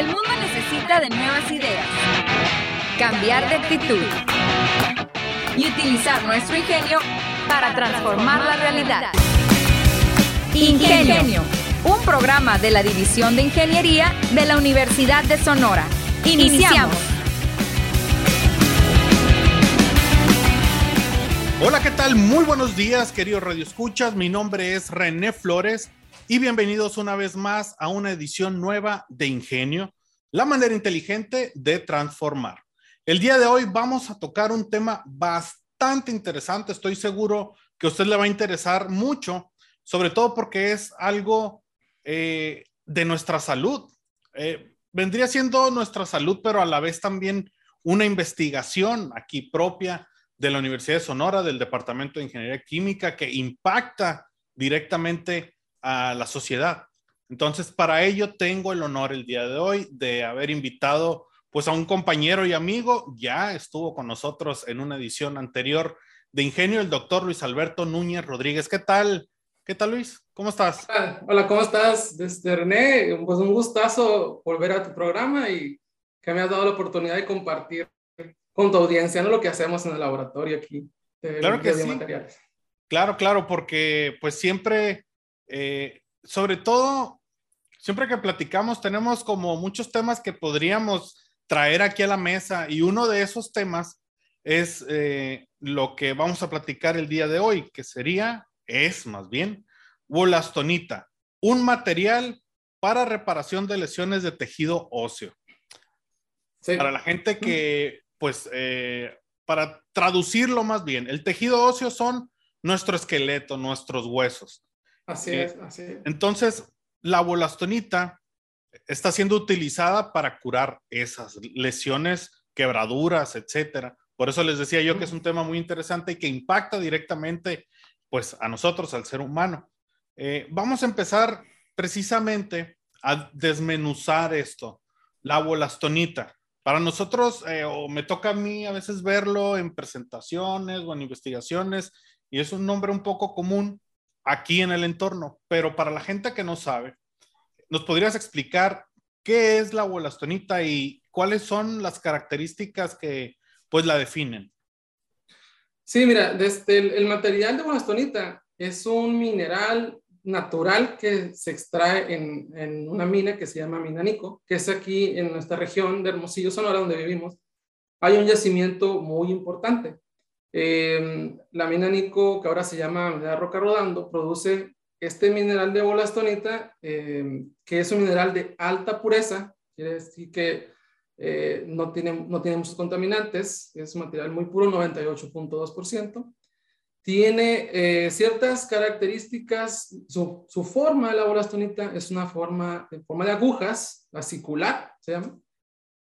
El mundo necesita de nuevas ideas, cambiar de actitud y utilizar nuestro ingenio para transformar la realidad. Ingenio, un programa de la División de Ingeniería de la Universidad de Sonora. Iniciamos. Hola, ¿qué tal? Muy buenos días, queridos radioescuchas. Mi nombre es René Flores y bienvenidos una vez más a una edición nueva de Ingenio, la manera inteligente de transformar. El día de hoy vamos a tocar un tema bastante interesante, estoy seguro que a usted le va a interesar mucho, sobre todo porque es algo eh, de nuestra salud. Eh, vendría siendo nuestra salud, pero a la vez también una investigación aquí propia de la Universidad de Sonora, del Departamento de Ingeniería Química, que impacta directamente a la sociedad. Entonces, para ello tengo el honor el día de hoy de haber invitado pues a un compañero y amigo, ya estuvo con nosotros en una edición anterior de Ingenio, el doctor Luis Alberto Núñez Rodríguez. ¿Qué tal? ¿Qué tal, Luis? ¿Cómo estás? Hola, ¿cómo estás? Desde René, pues un gustazo volver a tu programa y que me has dado la oportunidad de compartir con tu audiencia ¿no? lo que hacemos en el laboratorio aquí. claro que sí. Claro, claro, porque pues siempre eh, sobre todo, siempre que platicamos, tenemos como muchos temas que podríamos traer aquí a la mesa y uno de esos temas es eh, lo que vamos a platicar el día de hoy, que sería, es más bien, wolastonita, un material para reparación de lesiones de tejido óseo. Para la gente que, pues, eh, para traducirlo más bien, el tejido óseo son nuestro esqueleto, nuestros huesos. Así es, así es. Entonces, la bolastonita está siendo utilizada para curar esas lesiones, quebraduras, etcétera. Por eso les decía yo que es un tema muy interesante y que impacta directamente, pues, a nosotros, al ser humano. Eh, vamos a empezar precisamente a desmenuzar esto, la bolastonita. Para nosotros, eh, o me toca a mí a veces verlo en presentaciones o en investigaciones, y es un nombre un poco común, aquí en el entorno, pero para la gente que no sabe, ¿nos podrías explicar qué es la bolastonita y cuáles son las características que pues la definen? Sí, mira, desde el, material de bolastonita es un mineral natural que se extrae en, en, una mina que se llama Minanico, que es aquí en nuestra región de Hermosillo, Sonora, donde vivimos. Hay un yacimiento muy importante. Eh, la mina Nico, que ahora se llama mina roca rodando, produce este mineral de bolastonita, em, que es un mineral de alta pureza, quiere decir que eh, no, tiene, no tiene muchos contaminantes, es un material muy puro, 98.2%. Tiene eh, ciertas características, su, forma de la bolastonita es una forma, en forma de agujas, acicular, se llama,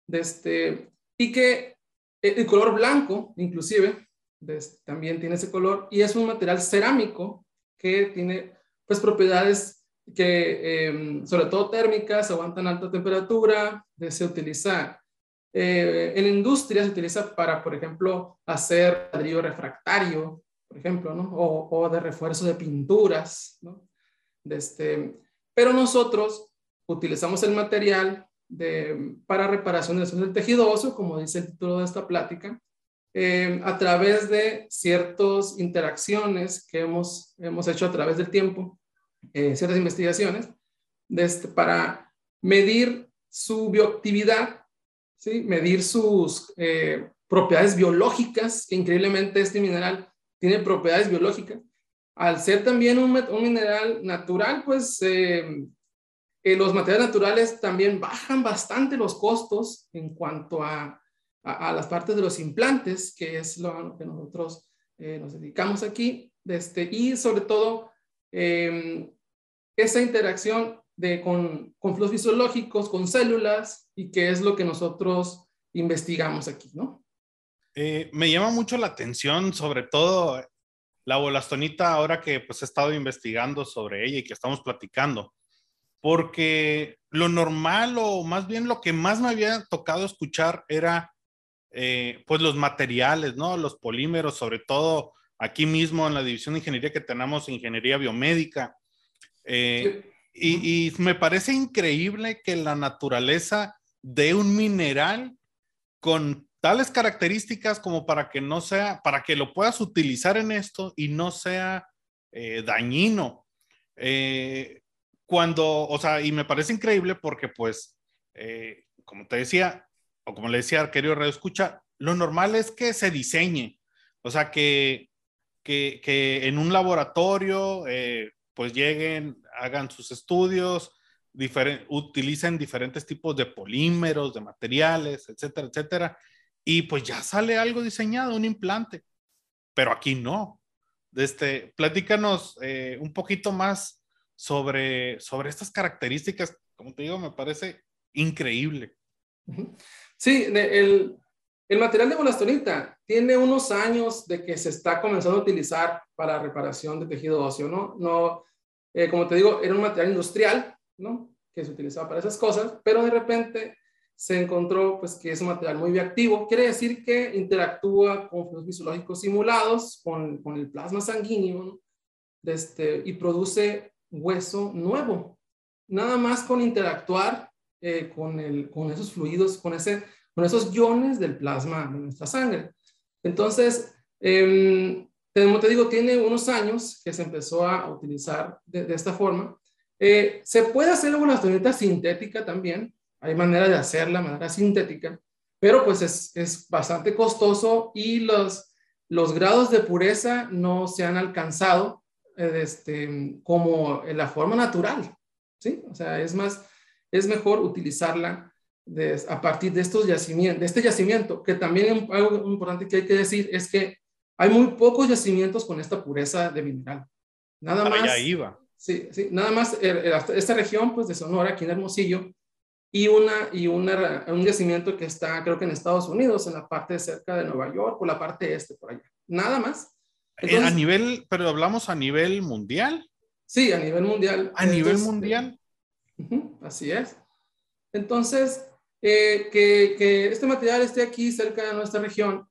de este, y que el color blanco, inclusive, también tiene ese color y es un material cerámico que tiene pues propiedades que em, sobre todo térmicas, aguantan alta temperatura, se utiliza eh, en industria se utiliza para, por ejemplo, hacer ladrillo refractario, por ejemplo, ¿no? o, o, de refuerzo de pinturas, ¿no? Este, pero nosotros utilizamos el material de, para reparación del tejido óseo, como dice el título de esta plática, eh, a través de ciertas interacciones que hemos, hemos hecho a través del tiempo, eh, ciertas investigaciones, de este, para medir su bioactividad, ¿sí? medir sus eh, propiedades biológicas, que increíblemente este mineral tiene propiedades biológicas. Al ser también un, un mineral natural, pues los materiales naturales también bajan bastante los costos en cuanto a a, las partes de los implantes, que es lo que nosotros eh, nos dedicamos aquí, este, y sobre todo em, esa interacción de, con, con flujos fisiológicos, con células, y que es lo que nosotros investigamos aquí, ¿no? Eh, me llama mucho la atención, sobre todo la bolastonita, ahora que pues he estado investigando sobre ella y que estamos platicando, porque lo normal o más bien lo que más me había tocado escuchar era eh, pues los materiales, ¿no? Los polímeros, sobre todo aquí mismo en la división de ingeniería que tenemos, ingeniería biomédica. Eh, y, me parece increíble que la naturaleza de un mineral con tales características como para que no sea, para que lo puedas utilizar en esto y no sea eh, dañino. Eh, cuando, o sea, y me parece increíble porque pues, eh, como te decía, o como le decía querido Radio Escucha, lo normal es que se diseñe, o sea, que, que, que en un laboratorio pues lleguen, hagan sus estudios, utilicen diferentes tipos de polímeros, de materiales, etcétera, etcétera, y pues ya sale algo diseñado, un implante. Pero aquí no. Este, platícanos eh, un poquito más sobre, sobre estas características. Como te digo, me parece increíble. Sí, el, material de bolastonita tiene unos años de que se está comenzando a utilizar para reparación de tejido óseo, ¿no? No, eh, como te digo, era un material industrial, ¿no? Que se utilizaba para esas cosas, pero de repente se encontró pues que es un material muy bioactivo, quiere decir que interactúa con fluidos fisiológicos simulados, con, el plasma sanguíneo, este, y produce hueso nuevo. Nada más con interactuar eh, con, esos fluidos, con, esos iones del plasma de nuestra sangre. Entonces, eh, como te digo, tiene unos años que se empezó a utilizar de, esta forma. Eh, se puede hacer una astonita sintética también, hay manera de hacerla, manera sintética, pero pues es, bastante costoso y los, los grados de pureza no se han alcanzado este, como en la forma natural, ¿sí? O sea, es más, es mejor utilizarla de, a partir de estos yacimientos, de este yacimiento, que también algo importante que hay que decir es que hay muy pocos yacimientos con esta pureza de mineral. Nada ah, más. Ya iba. Sí, sí, nada más esta región pues de Sonora, aquí en Hermosillo, y, una, y una, un yacimiento que está, creo que en Estados Unidos, en la parte cerca de Nueva York, o la parte este, por allá. Nada más. Eh, a nivel, pero hablamos a nivel mundial. Sí, a nivel mundial. A nivel mundial. Así es. Entonces, eh, que, este material esté aquí cerca de nuestra región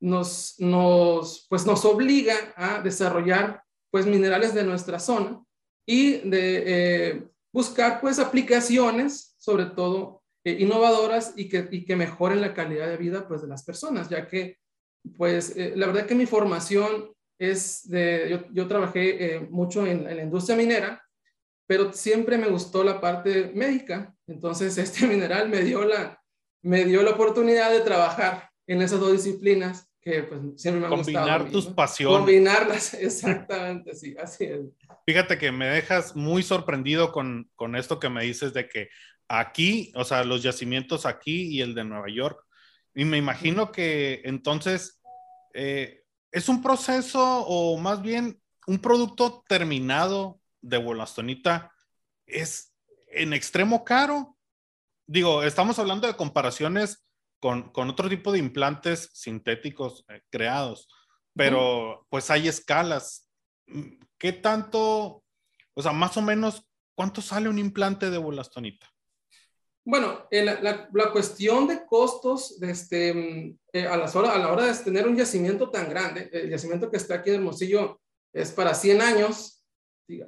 nos, nos, pues nos obliga a desarrollar pues minerales de nuestra zona y de eh, buscar pues aplicaciones sobre todo eh, innovadoras y que, y que mejoren la calidad de vida pues de las personas, ya que pues la verdad que mi formación es de, yo, trabajé mucho en, la industria minera, pero siempre me gustó la parte médica, entonces este mineral me dio la, me dio la oportunidad de trabajar en esas dos disciplinas que pues siempre me han Combinar tus pasiones. Combinarlas, exactamente, sí, así es. Fíjate que me dejas muy sorprendido con, con esto que me dices de que aquí, o sea, los yacimientos aquí y el de Nueva York. Y me imagino que entonces eh, es un proceso o más bien un producto terminado de Bolastonita es en extremo caro. Digo, estamos hablando de comparaciones con, con otro tipo de implantes sintéticos eh, creados, pero pues hay escalas. ¿Qué tanto, o sea, más o menos, cuánto sale un implante de Bolastonita? Bueno, la, la, cuestión de costos de este, eh, a, las hora, a la hora de tener un yacimiento tan grande, el yacimiento que está aquí en Hermosillo es para 100 años,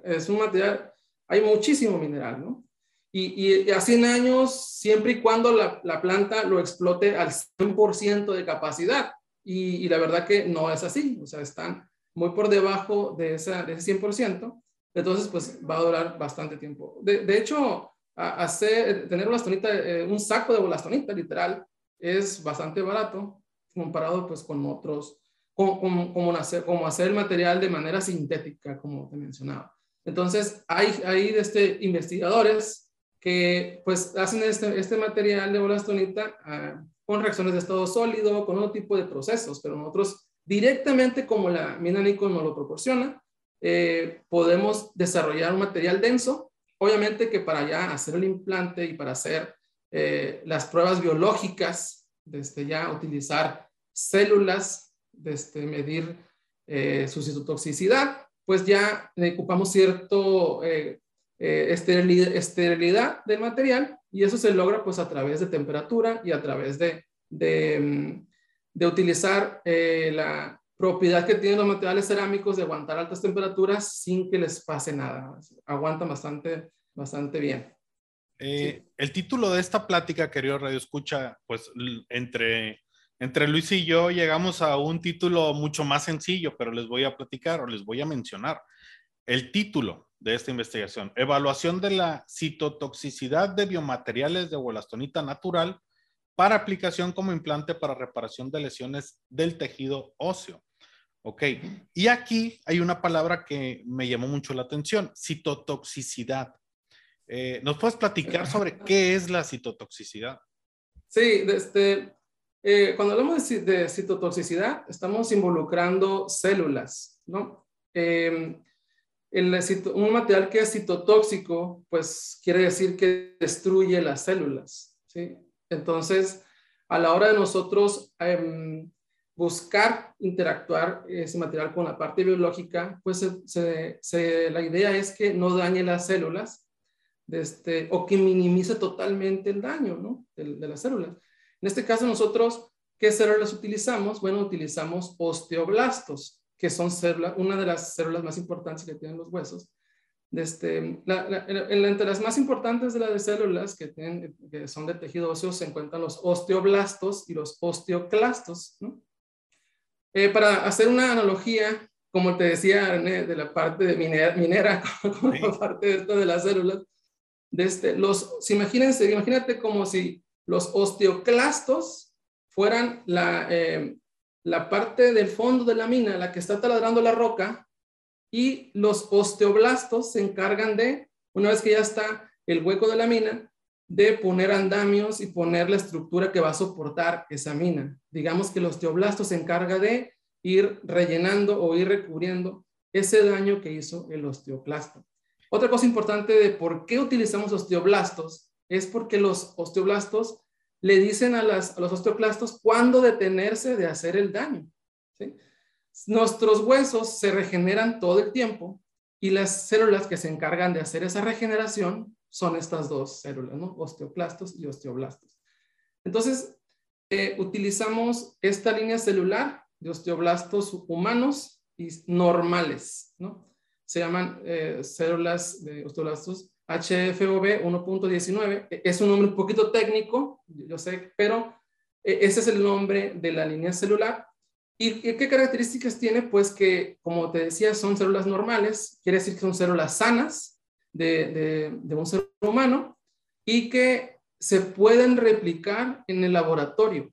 es un material, hay muchísimo mineral, ¿no? Y, y a 100 años, siempre y cuando la, la planta lo explote al 100% de capacidad. Y, y, la verdad que no es así, o sea, están muy por debajo de, esa, de ese 100%, entonces pues va a durar bastante tiempo. De, de hecho, hacer, tener bolastonita, eh, un saco de bolastonita literal, es bastante barato comparado pues con otros, como, hacer, hacer el material de manera sintética, como te mencionaba. Entonces, hay, hay este, investigadores que pues hacen este, este material de bolastonita ah, con reacciones de estado sólido, con otro tipo de procesos, pero nosotros directamente como la mina Nikon nos lo proporciona, eh, podemos desarrollar un material denso Obviamente que para ya hacer el implante y para hacer eh, las pruebas biológicas, desde ya utilizar células, desde medir eh, su citotoxicidad, pues ya ocupamos cierto eh, esterilidad, del material y eso se logra pues a través de temperatura y a través de, de, mm, de utilizar la, propiedad que tienen los materiales cerámicos de aguantar altas temperaturas sin que les pase nada. Aguantan bastante, bastante bien. Eh, el título de esta plática, querido Radio Escucha, pues entre, entre Luis y yo llegamos a un título mucho más sencillo, pero les voy a platicar o les voy a mencionar. El título de esta investigación, Evaluación de la citotoxicidad de biomateriales de huelastonita natural para aplicación como implante para reparación de lesiones del tejido óseo. Ok, y aquí hay una palabra que me llamó mucho la atención, citotoxicidad. Eh, ¿Nos puedes platicar sobre qué es la citotoxicidad? Sí, este, eh, cuando hablamos de, citotoxicidad, estamos involucrando células, ¿no? Em, un material que es citotóxico, pues quiere decir que destruye las células, ¿sí? Entonces, a la hora de nosotros em, buscar interactuar ese material con la parte biológica, pues la idea es que no dañe las células este, o que minimice totalmente el daño ¿no? de, de, las células. En este caso nosotros, ¿qué células utilizamos? Bueno, utilizamos osteoblastos, que son células, una de las células más importantes que tienen los huesos. Este, entre las más importantes de las de células que, tienen, que son de tejido óseo se encuentran los osteoblastos y los osteoclastos. ¿no? Eh, para hacer una analogía, como te decía, de la parte de minera, minera como la parte de, esto de las células, de este, los, imagínense, imagínate como si los osteoclastos fueran la, eh, la parte del fondo de la mina, la que está taladrando la roca, y los osteoblastos se encargan de, una vez que ya está el hueco de la mina, de poner andamios y poner la estructura que va a soportar esa mina. Digamos que el osteoblasto se encarga de ir rellenando o ir recubriendo ese daño que hizo el osteoclasto. Otra cosa importante de por qué utilizamos osteoblastos es porque los osteoblastos le dicen a, los osteoclastos cuándo detenerse de hacer el daño. Nuestros huesos se regeneran todo el tiempo y las células que se encargan de hacer esa regeneración son estas dos células, ¿no? Osteoclastos y osteoblastos. Entonces, eh, utilizamos esta línea celular de osteoblastos humanos y normales, ¿no? Se llaman eh, células de osteoblastos HFOB 1.19. E, es un nombre un poquito técnico, yo sé, pero eh, ese es el nombre de la línea celular. ¿Y qué características tiene? Pues que, como te decía, son células normales, quiere decir que son células sanas, de, un ser humano y que se pueden replicar en el laboratorio.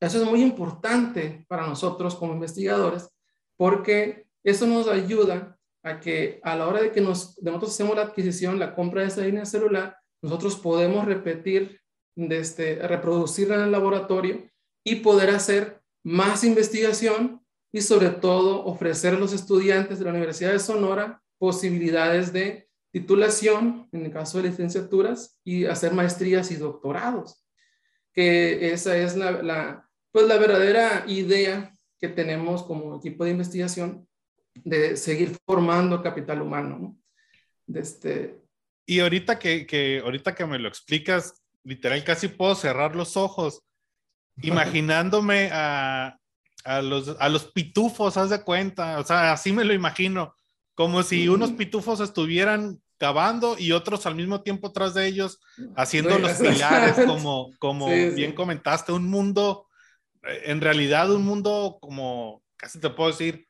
Eso es muy importante para nosotros como investigadores porque eso nos ayuda a que a la hora de que nos, nosotros hacemos la adquisición, la compra de esa línea celular, nosotros podemos repetir, este, reproducirla en el laboratorio y poder hacer más investigación y sobre todo ofrecer a los estudiantes de la Universidad de Sonora posibilidades de titulación, en el caso de licenciaturas, y hacer maestrías y doctorados, que esa es la, pues la verdadera idea que tenemos como equipo de investigación de seguir formando capital humano. ¿no? De este... Y ahorita que, que, ahorita que me lo explicas, literal casi puedo cerrar los ojos imaginándome a, a, los, a los pitufos, haz de cuenta, o sea, así me lo imagino, como si unos pitufos estuvieran cavando y otros al mismo tiempo tras de ellos haciendo los pilares, como, como bien comentaste, un mundo, eh, en realidad un mundo como, casi te puedo decir,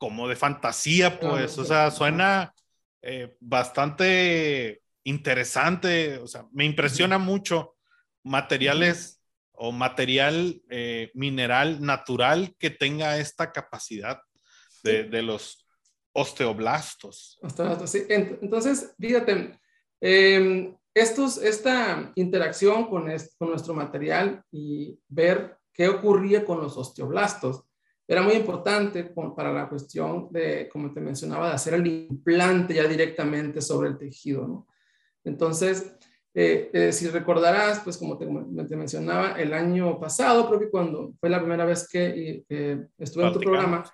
como de fantasía, pues, o sea, suena eh, bastante interesante, o sea, me impresiona mucho materiales o material eh, mineral natural que tenga esta capacidad de, de los osteoblastos. sí. Entonces, fíjate, em, estos, esta interacción con, con nuestro material y ver qué ocurría con los osteoblastos era muy importante para la cuestión de, como te mencionaba, de hacer el implante ya directamente sobre el tejido, ¿no? Entonces, eh, eh, si recordarás, pues como te, te, mencionaba, el año pasado, creo que cuando fue la primera vez que eh, estuve en tu programa,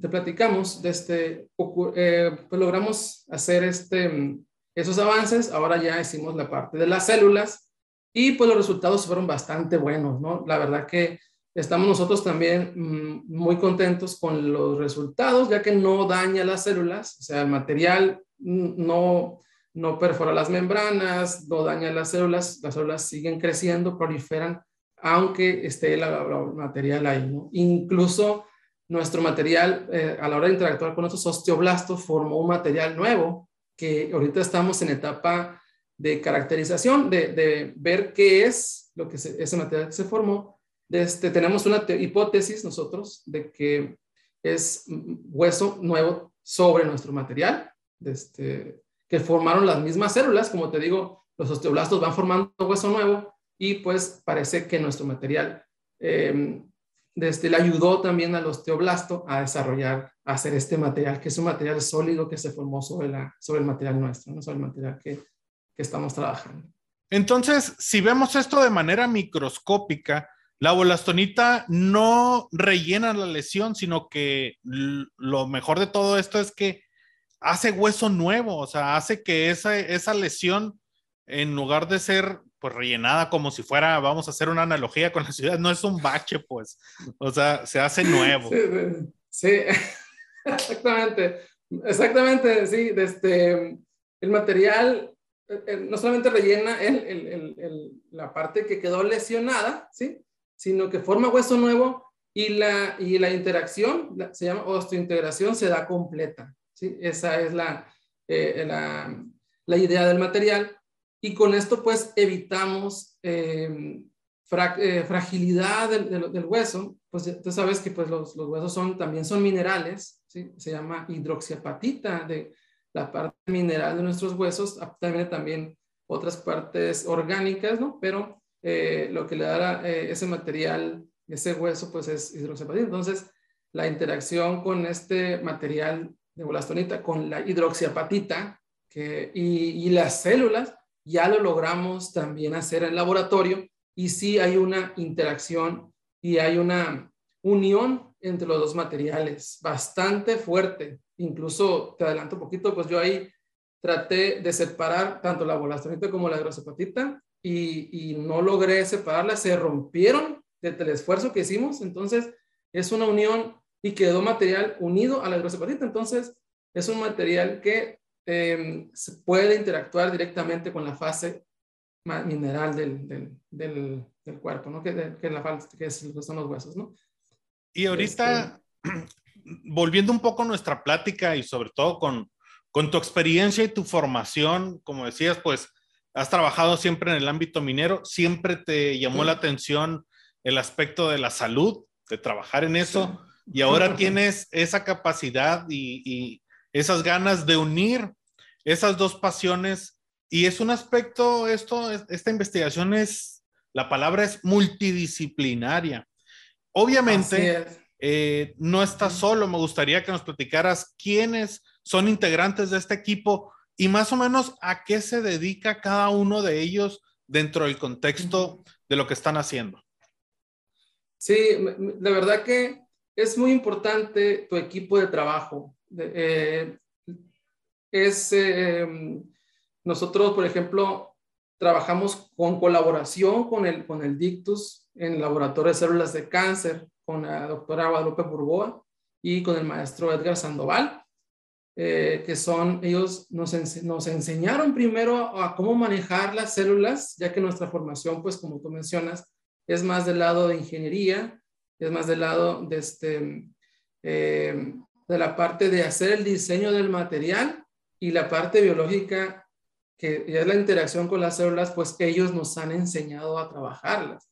te platicamos, de este, eh, pues logramos hacer este, esos avances, ahora ya hicimos la parte de las células y pues los resultados fueron bastante buenos, ¿no? La verdad que estamos nosotros también mm, muy contentos con los resultados, ya que no daña las células, o sea, el material no, no perfora las membranas, no daña las células, las células siguen creciendo, proliferan, aunque esté el, material ahí. ¿no? Incluso nuestro material, eh, a la hora de interactuar con nuestros osteoblastos, formó un material nuevo que ahorita estamos en etapa de caracterización, de, ver qué es lo que ese material que se formó. Este, tenemos una hipótesis nosotros de que es hueso nuevo sobre nuestro material, este, que formaron las mismas células, como te digo, los osteoblastos van formando hueso nuevo y pues parece que nuestro material eh, desde, le ayudó también al osteoblasto a desarrollar, a hacer este material, que es un material sólido que se formó sobre, la, sobre el material nuestro, ¿no? sobre el material que, que estamos trabajando. Entonces, si vemos esto de manera microscópica, la bolastonita no rellena la lesión, sino que lo mejor de todo esto es que hace hueso nuevo, o sea, hace que esa, esa lesión, en lugar de ser pues rellenada como si fuera, vamos a hacer una analogía con la ciudad, no es un bache, pues, o sea, se hace nuevo. Sí, exactamente, exactamente, sí, este, el material eh, eh, no solamente rellena el, el, el, la parte que quedó lesionada, ¿sí? Sino que forma hueso nuevo y la, y la interacción, se llama osteointegración, se da completa. ¿sí? Esa es la, eh, la, la, idea del material. Y con esto pues evitamos eh, eh, fragilidad del, del, hueso. Pues tú sabes que pues los, los, huesos son, también son minerales, ¿sí? se llama hidroxiapatita de la parte mineral de nuestros huesos, también, también otras partes orgánicas, ¿no? Pero eh, lo que le da eh, ese material, ese hueso, pues es hidroxiapatita. Entonces, la interacción con este material de bolastonita, con la hidroxiapatita y, las células, ya lo logramos también hacer en laboratorio y sí hay una interacción y hay una unión entre los dos materiales bastante fuerte. Incluso, te adelanto un poquito, pues yo ahí traté de separar tanto la bolastonita como la hidroxiapatita y, no logré separarlas, se rompieron del esfuerzo que hicimos, entonces es una unión y quedó material unido a la hidroxapatita, entonces es un material que em, se puede interactuar directamente con la fase mineral del, del, del, cuerpo, ¿no? Que, que, la, que son los huesos, ¿no? Y ahorita, este volviendo un poco a nuestra plática y sobre todo con, con tu experiencia y tu formación, como decías, pues has trabajado siempre en el ámbito minero, siempre te llamó la atención el aspecto de la salud, de trabajar en eso, y ahora tienes esa capacidad y, esas ganas de unir esas dos pasiones. Y es un aspecto, esto, esta investigación es, la palabra es multidisciplinaria. Obviamente, eh, no estás solo, me gustaría que nos platicaras quiénes son integrantes de este equipo y más o menos a qué se dedica cada uno de ellos dentro del contexto de lo que están haciendo. Sí, la verdad que es muy importante tu equipo de trabajo. Eh, es, em, nosotros, por ejemplo, trabajamos con colaboración con el, con el Dictus en el laboratorio de células de cáncer, con la doctora Guadalupe Burboa y con el maestro Edgar Sandoval. Eh, que son, ellos nos, nos enseñaron primero a, cómo manejar las células, ya que nuestra formación, pues como tú mencionas, es más del lado de ingeniería, es más del lado de, este, eh, de la parte de hacer el diseño del material y la parte biológica, que ya es la interacción con las células, pues ellos nos han enseñado a trabajarlas.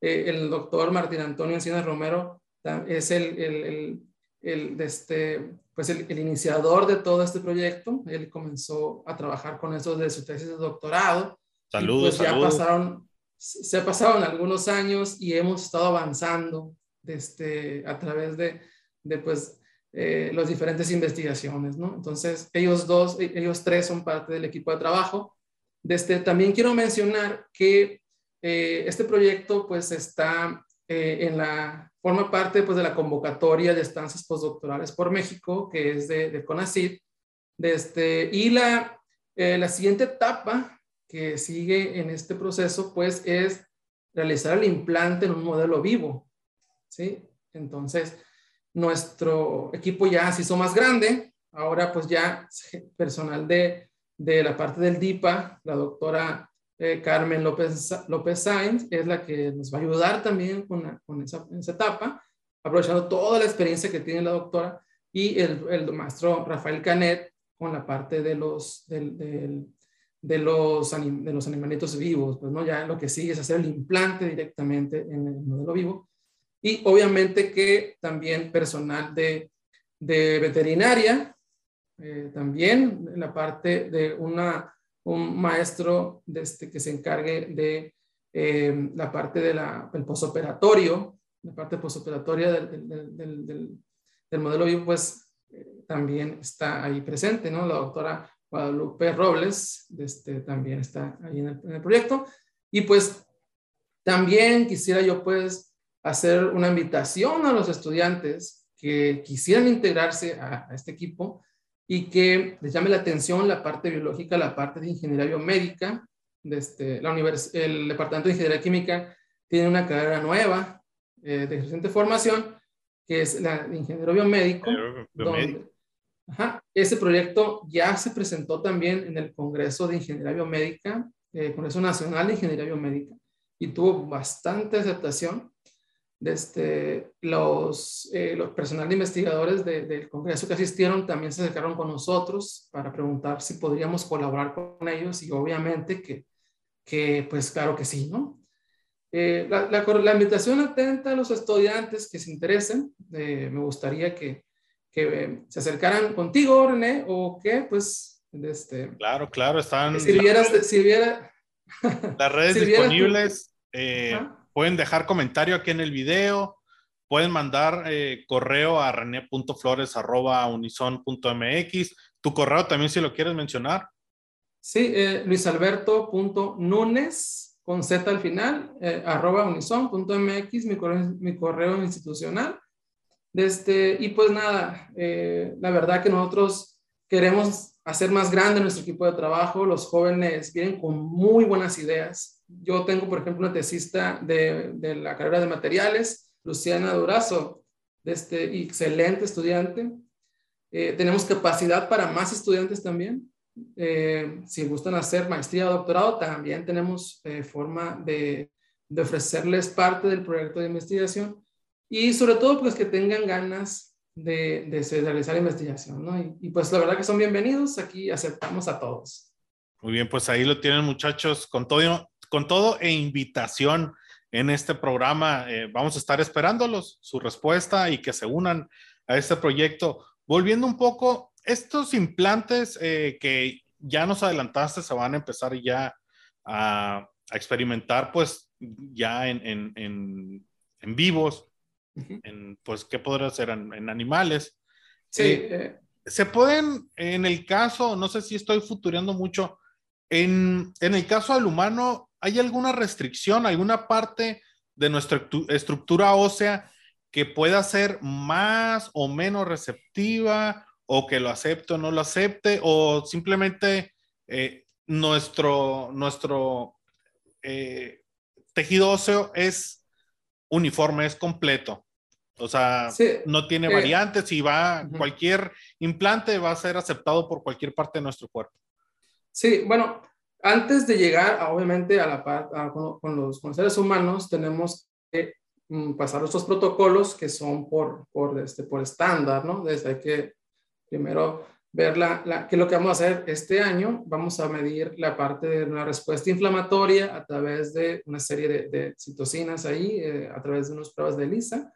Eh, el doctor Martín Antonio Encinas Romero es el, el de este, pues el, iniciador de todo este proyecto. Él comenzó a trabajar con eso desde su tesis de doctorado. Saludos, pues ya pasaron, se pasaron algunos años y hemos estado avanzando desde, a través de, de pues, eh, las diferentes investigaciones, ¿no? Entonces, ellos dos, e, ellos tres son parte del equipo de trabajo. Desde, también quiero mencionar que eh, este proyecto pues está eh, en la forma parte pues, de la convocatoria de estancias postdoctorales por México, que es de, de CONACYT. Este, y la, eh, la siguiente etapa que sigue en este proceso, pues, es realizar el implante en un modelo vivo. ¿sí? Entonces, nuestro equipo ya se hizo más grande. Ahora, pues, ya personal de, de la parte del DIPA, la doctora eh, Carmen López, López Sainz, es la que nos va a ayudar también con, con esa, esa, etapa, aprovechando toda la experiencia que tiene la doctora, y el, el maestro Rafael Canet con la parte de los, del, del, de los, de los animalitos vivos, pues no, ya lo que sigue es hacer el implante directamente en el modelo vivo. Y obviamente que también personal de, de veterinaria, eh, también la parte de una, un maestro de este, que se encargue de eh, la parte del de posoperatorio, la parte posoperatoria del, del, del, del, modelo vivo, pues eh, también está ahí presente, ¿no? La doctora Guadalupe Robles este, también está ahí en el, en el, proyecto. Y pues también quisiera yo pues hacer una invitación a los estudiantes que quisieran integrarse a, a este equipo y que les llame la atención la parte biológica, la parte de ingeniería biomédica. De este, la univers el Departamento de Ingeniería Química tiene una carrera nueva eh, de reciente formación, que es la de ingeniero biomédico. biomédico. Donde, ajá, ese proyecto ya se presentó también en el Congreso de Ingeniería Biomédica, eh, Congreso Nacional de Ingeniería Biomédica, y tuvo bastante aceptación desde los, eh, los personal de investigadores de, del Congreso que asistieron también se acercaron con nosotros para preguntar si podríamos colaborar con ellos y obviamente que, que pues claro que sí, ¿no? Eh, la, la, la, invitación atenta a los estudiantes que se interesen, eh, me gustaría que, que se acercaran contigo, René, o que pues... Este, claro, claro, están... Si vieras, si viera, las redes disponibles. Eh, Pueden dejar comentario aquí en el video. Pueden mandar eh, correo a rene.flores.unison.mx. Tu correo también si lo quieres mencionar. Sí, eh, luisalberto.nunes con Z al final, eh, arroba unison.mx, mi correo, institucional. Este, y pues nada, eh, la verdad que nosotros queremos hacer más grande nuestro equipo de trabajo. Los jóvenes vienen con muy buenas ideas yo tengo, por ejemplo, una tesista de, de la carrera de materiales, Luciana Durazo, este excelente estudiante. Eh, tenemos capacidad para más estudiantes también. Eh, si gustan hacer maestría o doctorado, también tenemos eh, forma de, de, ofrecerles parte del proyecto de investigación y sobre todo pues que tengan ganas de, de realizar investigación, ¿no? Y, y, pues la verdad que son bienvenidos, aquí aceptamos a todos. Muy bien, pues ahí lo tienen muchachos, con todo, con todo e invitación en este programa. Eh, vamos a estar esperándolos, su respuesta y que se unan a este proyecto. Volviendo un poco, estos implantes eh, que ya nos adelantaste se van a empezar ya a, a experimentar, pues ya en, en, en, en vivos, en, pues, ¿qué podría ser? En, animales. Sí. Eh, se pueden, en el caso, no sé si estoy futureando mucho, en, en el caso del humano, ¿hay alguna restricción, alguna parte de nuestra estructura ósea que pueda ser más o menos receptiva o que lo acepte o no lo acepte o simplemente eh, nuestro, nuestro eh, tejido óseo es uniforme, es completo? O sea, sí, no tiene eh, variantes y va, uh -huh. cualquier implante va a ser aceptado por cualquier parte de nuestro cuerpo. Sí, bueno, antes de llegar, a, obviamente, a la a, con, con, los, con, seres humanos, tenemos que mm, pasar estos protocolos que son por, por, este, por estándar, ¿no? Desde hay que primero ver la, la, qué es lo que vamos a hacer este año. Vamos a medir la parte de una respuesta inflamatoria a través de una serie de, de citocinas ahí, eh, a través de unas pruebas de ELISA.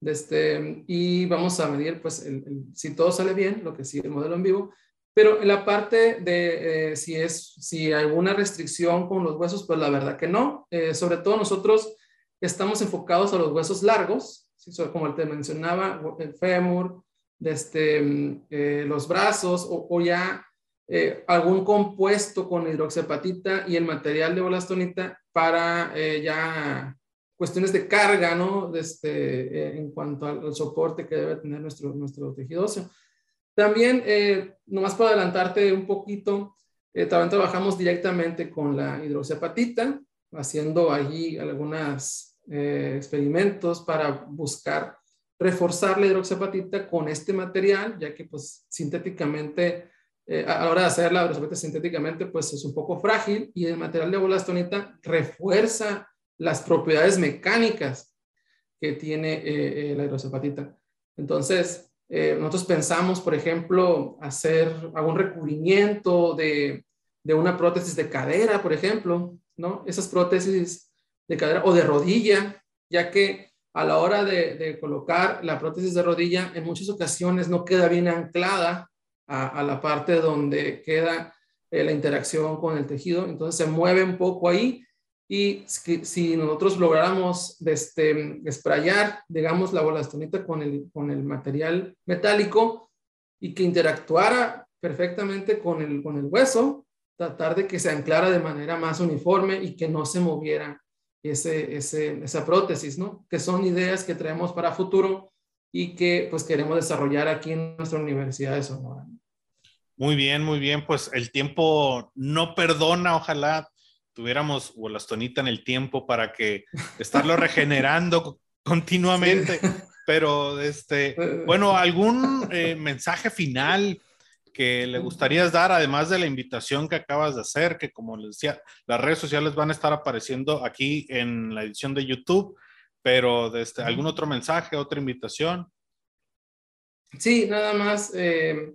De este, y vamos a medir, pues, el, el, si todo sale bien, lo que sigue el modelo en vivo, pero en la parte de eh, si, es, si alguna restricción con los huesos, pues la verdad que no. Eh, sobre todo nosotros estamos enfocados a los huesos largos, ¿sí? como te mencionaba, el fémur, este, eh, los brazos o, o ya eh, algún compuesto con hidroxiapatita y el material de bolastonita para eh, ya cuestiones de carga, ¿no? Este, en cuanto al, soporte que debe tener nuestro, nuestro tejido óseo. También, eh, nomás para adelantarte un poquito, eh, también trabajamos directamente con la hidroxiapatita, haciendo allí algunos eh, experimentos para buscar reforzar la hidroxiapatita con este material, ya que pues sintéticamente eh, a la hora de hacer la aerosapita sintéticamente, pues es un poco frágil y el material de bolastonita refuerza las propiedades mecánicas que tiene la hidrozapatita. Entonces, nosotros pensamos, por ejemplo, hacer algún recubrimiento de, de una prótesis de cadera, por ejemplo, ¿no? Esas prótesis de cadera o de rodilla, ya que a la hora de, colocar la prótesis de rodilla, en muchas ocasiones no queda bien anclada a, la parte donde queda eh, la interacción con el tejido, entonces se mueve un poco ahí y si, nosotros lográramos este, sprayar, digamos, la bolastonita con el, con el material metálico y que interactuara perfectamente con el, con el hueso, tratar de que se anclara de manera más uniforme y que no se moviera ese, ese, esa prótesis, ¿no? Que son ideas que traemos para futuro y que pues queremos desarrollar aquí en nuestra Universidad de Sonora. Muy bien, muy bien. Pues el tiempo no perdona. Ojalá tuviéramos Bolastonita en el tiempo para que estarlo regenerando continuamente. Pero, este, bueno, ¿algún eh, mensaje final que le gustaría dar, además de la invitación que acabas de hacer, que como les decía, las redes sociales van a estar apareciendo aquí en la edición de YouTube, pero desde, ¿algún otro mensaje, otra invitación? Sí, nada más eh,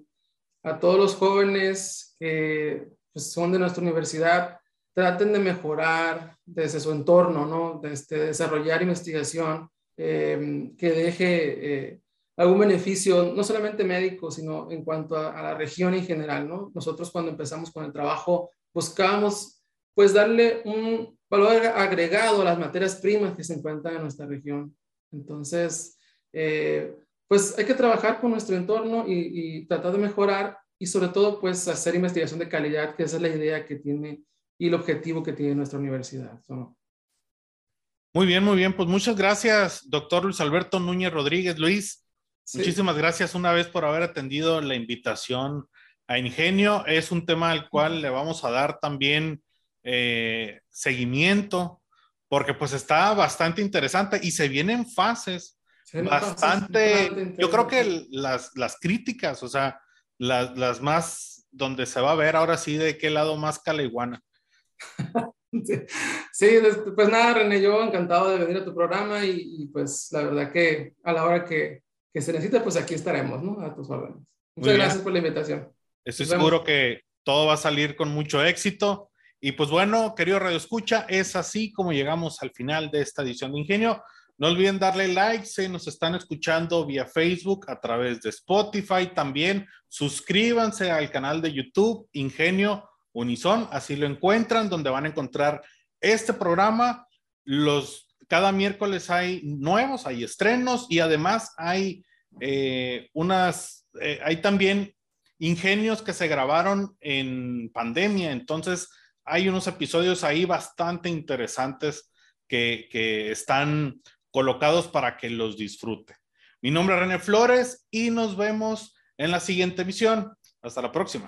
a todos los jóvenes que pues, son de nuestra universidad, traten de mejorar desde su entorno, ¿no? De este, desarrollar investigación eh, que deje eh, algún beneficio, no solamente médico, sino en cuanto a, la región en general, ¿no? Nosotros cuando empezamos con el trabajo buscábamos pues darle un valor agregado a las materias primas que se encuentran en nuestra región. Entonces, eh, pues hay que trabajar con nuestro entorno y, tratar de mejorar y sobre todo pues hacer investigación de calidad, que esa es la idea que tiene y el objetivo que tiene nuestra universidad. Muy bien, muy bien. Pues muchas gracias, doctor Luis Alberto Núñez Rodríguez. Luis, Muchísimas gracias una vez por haber atendido la invitación a Ingenio. Es un tema al cual le vamos a dar también eh, seguimiento porque pues está bastante interesante y se vienen fases bastante, yo creo que las, las críticas, o sea, las, las, más donde se va a ver ahora sí de qué lado más calaiguana. Sí, pues nada, René, yo encantado de venir a tu programa y pues la verdad que a la hora que, que se necesite, pues aquí estaremos, ¿no? A tus órdenes. Muchas gracias por la invitación. Estoy seguro que todo va a salir con mucho éxito. Y pues bueno, querido Radio Escucha, es así como llegamos al final de esta edición de Ingenio. No olviden darle like si nos están escuchando vía Facebook, a través de Spotify también. Suscríbanse al canal de YouTube Ingenio Unison, así lo encuentran, donde van a encontrar este programa, cada miércoles hay nuevos, hay estrenos y además hay eh, unas, eh, hay también ingenios que se grabaron en pandemia, entonces hay unos episodios ahí bastante interesantes que, que están colocados para que los disfrute. Mi nombre es René Flores y nos vemos en la siguiente emisión. Hasta la próxima.